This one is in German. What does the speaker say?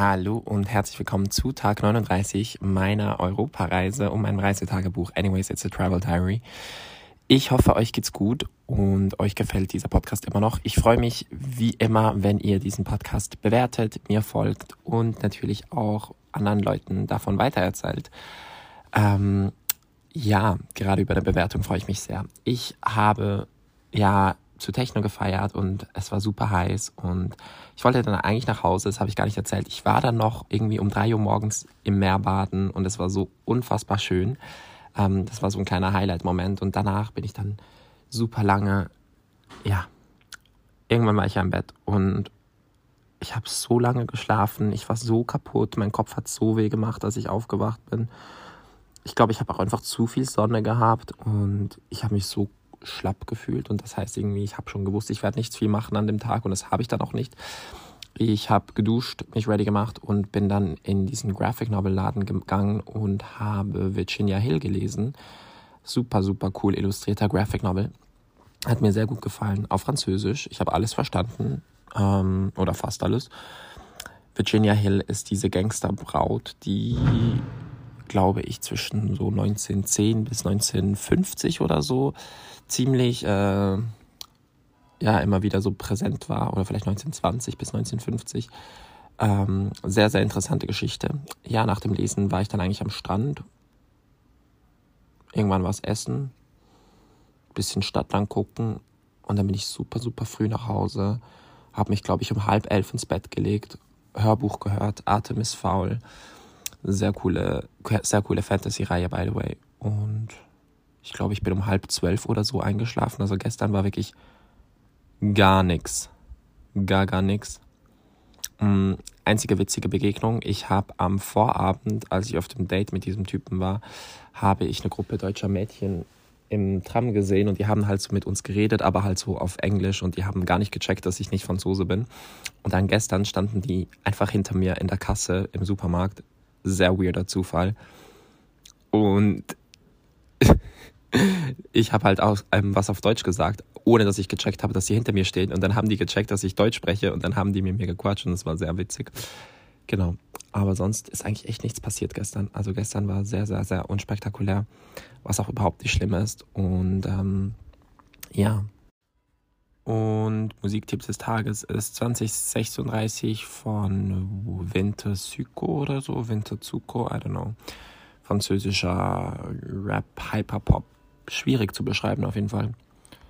Hallo und herzlich willkommen zu Tag 39 meiner Europareise und meinem Reisetagebuch Anyways, it's a Travel Diary. Ich hoffe, euch geht's gut und euch gefällt dieser Podcast immer noch. Ich freue mich wie immer, wenn ihr diesen Podcast bewertet, mir folgt und natürlich auch anderen Leuten davon weitererzählt. Ähm, ja, gerade über eine Bewertung freue ich mich sehr. Ich habe ja zu Techno gefeiert und es war super heiß und ich wollte dann eigentlich nach Hause, das habe ich gar nicht erzählt. Ich war dann noch irgendwie um drei Uhr morgens im Meer baden und es war so unfassbar schön. Ähm, das war so ein kleiner Highlight-Moment und danach bin ich dann super lange, ja, irgendwann war ich ja im Bett und ich habe so lange geschlafen, ich war so kaputt, mein Kopf hat so weh gemacht, als ich aufgewacht bin. Ich glaube, ich habe auch einfach zu viel Sonne gehabt und ich habe mich so schlapp gefühlt und das heißt irgendwie, ich habe schon gewusst, ich werde nichts viel machen an dem Tag und das habe ich dann auch nicht. Ich habe geduscht, mich ready gemacht und bin dann in diesen Graphic Novel Laden gegangen und habe Virginia Hill gelesen. Super, super cool illustrierter Graphic Novel. Hat mir sehr gut gefallen. Auf Französisch. Ich habe alles verstanden. Ähm, oder fast alles. Virginia Hill ist diese Gangsterbraut, die, glaube ich, zwischen so 1910 bis 1950 oder so ziemlich äh, ja immer wieder so präsent war oder vielleicht 1920 bis 1950. Ähm, sehr, sehr interessante Geschichte. Ja, nach dem Lesen war ich dann eigentlich am Strand. Irgendwann war es Essen, bisschen Stadt lang gucken und dann bin ich super, super früh nach Hause. Habe mich, glaube ich, um halb elf ins Bett gelegt, Hörbuch gehört, Atem ist faul. Sehr coole, sehr coole Fantasy-Reihe, by the way. Und ich glaube, ich bin um halb zwölf oder so eingeschlafen. Also gestern war wirklich gar nichts. Gar, gar nichts. Ähm, einzige witzige Begegnung. Ich habe am Vorabend, als ich auf dem Date mit diesem Typen war, habe ich eine Gruppe deutscher Mädchen im Tram gesehen und die haben halt so mit uns geredet, aber halt so auf Englisch und die haben gar nicht gecheckt, dass ich nicht Franzose bin. Und dann gestern standen die einfach hinter mir in der Kasse im Supermarkt. Sehr weirder Zufall. Und ich habe halt auch ähm, was auf Deutsch gesagt, ohne dass ich gecheckt habe, dass sie hinter mir stehen. Und dann haben die gecheckt, dass ich Deutsch spreche und dann haben die mit mir gequatscht und das war sehr witzig. Genau. Aber sonst ist eigentlich echt nichts passiert gestern. Also gestern war sehr, sehr, sehr unspektakulär, was auch überhaupt nicht schlimm ist. Und ähm, ja. Und Musiktipps des Tages ist 2036 von Winter Syco oder so. Winter Zuko, I don't know. Französischer Rap, Hyperpop schwierig zu beschreiben auf jeden Fall.